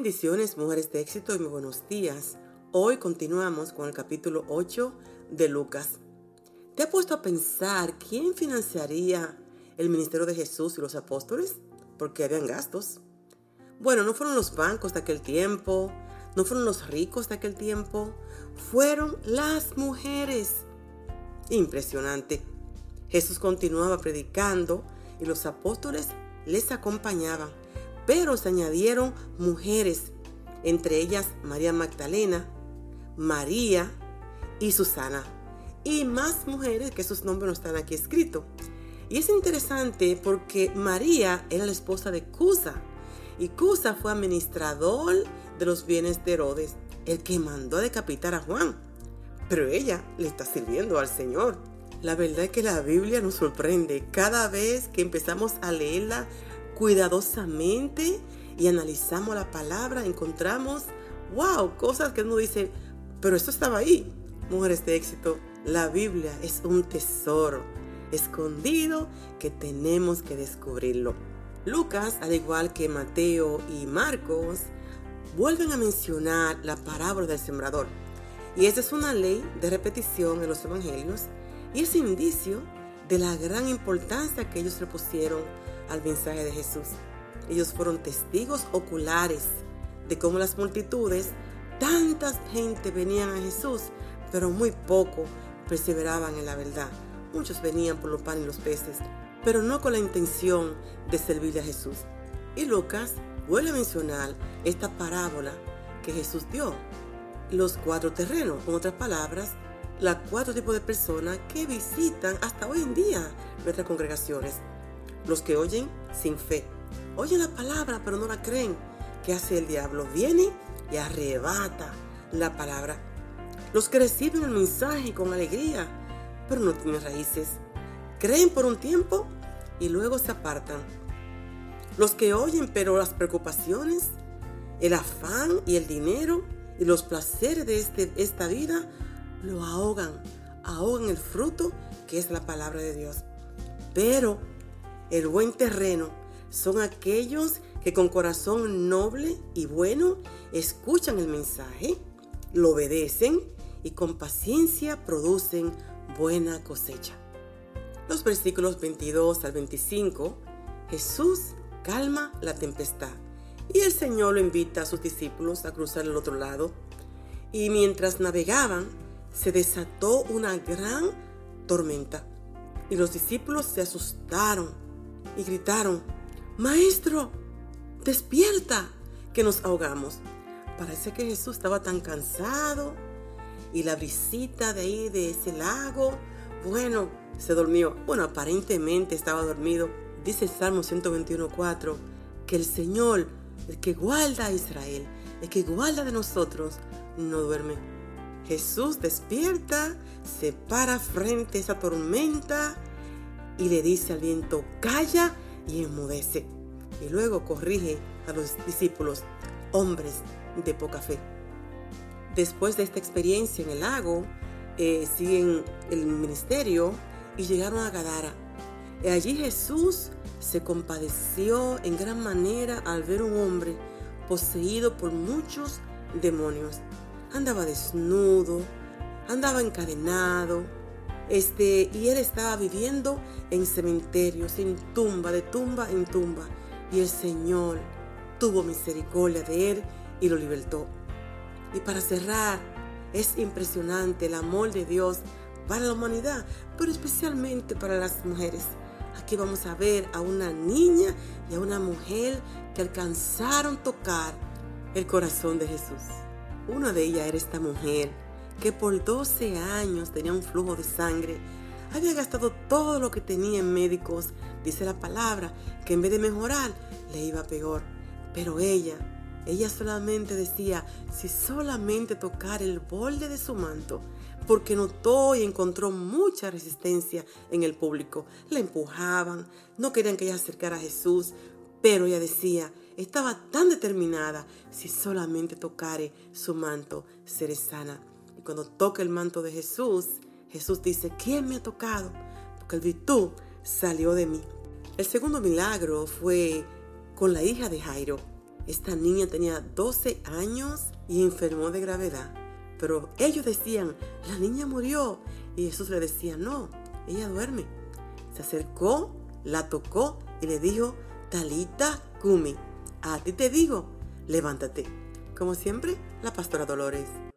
Bendiciones, mujeres de éxito y muy buenos días. Hoy continuamos con el capítulo 8 de Lucas. ¿Te ha puesto a pensar quién financiaría el ministerio de Jesús y los apóstoles? Porque habían gastos. Bueno, no fueron los bancos de aquel tiempo, no fueron los ricos de aquel tiempo, fueron las mujeres. Impresionante. Jesús continuaba predicando y los apóstoles les acompañaban, pero se añadieron mujeres, entre ellas María Magdalena, María y Susana, y más mujeres que sus nombres no están aquí escritos. Y es interesante porque María era la esposa de Cusa, y Cusa fue administrador de los bienes de Herodes, el que mandó a decapitar a Juan. Pero ella le está sirviendo al Señor. La verdad es que la Biblia nos sorprende cada vez que empezamos a leerla cuidadosamente y analizamos la palabra, encontramos, wow, cosas que uno dice, pero esto estaba ahí. Mujeres de éxito, la Biblia es un tesoro escondido que tenemos que descubrirlo. Lucas, al igual que Mateo y Marcos, vuelven a mencionar la parábola del sembrador. Y esa es una ley de repetición en los evangelios y es indicio de la gran importancia que ellos le pusieron al mensaje de Jesús. Ellos fueron testigos oculares de cómo las multitudes, tanta gente venían a Jesús, pero muy poco perseveraban en la verdad. Muchos venían por los panes y los peces, pero no con la intención de servirle a Jesús. Y Lucas vuelve a mencionar esta parábola que Jesús dio. Los cuatro terrenos, con otras palabras, los cuatro tipos de personas que visitan hasta hoy en día nuestras congregaciones. Los que oyen sin fe. Oyen la palabra pero no la creen. ¿Qué hace el diablo? Viene y arrebata la palabra. Los que reciben el mensaje con alegría pero no tienen raíces. Creen por un tiempo y luego se apartan. Los que oyen pero las preocupaciones, el afán y el dinero y los placeres de este, esta vida lo ahogan, ahogan el fruto que es la palabra de Dios. Pero el buen terreno son aquellos que con corazón noble y bueno escuchan el mensaje, lo obedecen y con paciencia producen buena cosecha. Los versículos 22 al 25, Jesús calma la tempestad y el Señor lo invita a sus discípulos a cruzar el otro lado. Y mientras navegaban, se desató una gran tormenta y los discípulos se asustaron y gritaron, Maestro, despierta, que nos ahogamos. Parece que Jesús estaba tan cansado y la brisita de ahí, de ese lago, bueno, se durmió. Bueno, aparentemente estaba dormido. Dice el Salmo 121.4 que el Señor, el que guarda a Israel, el que guarda de nosotros, no duerme. Jesús despierta, se para frente a esa tormenta y le dice al viento, calla y enmudece. Y luego corrige a los discípulos, hombres de poca fe. Después de esta experiencia en el lago, eh, siguen el ministerio y llegaron a Gadara. Y allí Jesús se compadeció en gran manera al ver un hombre poseído por muchos demonios andaba desnudo, andaba encadenado, este, y él estaba viviendo en cementerios, en tumba, de tumba en tumba. Y el Señor tuvo misericordia de él y lo libertó. Y para cerrar, es impresionante el amor de Dios para la humanidad, pero especialmente para las mujeres. Aquí vamos a ver a una niña y a una mujer que alcanzaron tocar el corazón de Jesús. Una de ellas era esta mujer que por 12 años tenía un flujo de sangre. Había gastado todo lo que tenía en médicos. Dice la palabra que en vez de mejorar, le iba peor. Pero ella, ella solamente decía, si solamente tocar el borde de su manto, porque notó y encontró mucha resistencia en el público. La empujaban, no querían que ella se acercara a Jesús, pero ella decía, estaba tan determinada, si solamente tocare su manto, seré sana. Cuando toca el manto de Jesús, Jesús dice, ¿quién me ha tocado? Porque el virtud salió de mí. El segundo milagro fue con la hija de Jairo. Esta niña tenía 12 años y enfermó de gravedad. Pero ellos decían, la niña murió. Y Jesús le decía, no, ella duerme. Se acercó, la tocó y le dijo, Talita Kumi, a ti te digo, levántate. Como siempre, la pastora Dolores.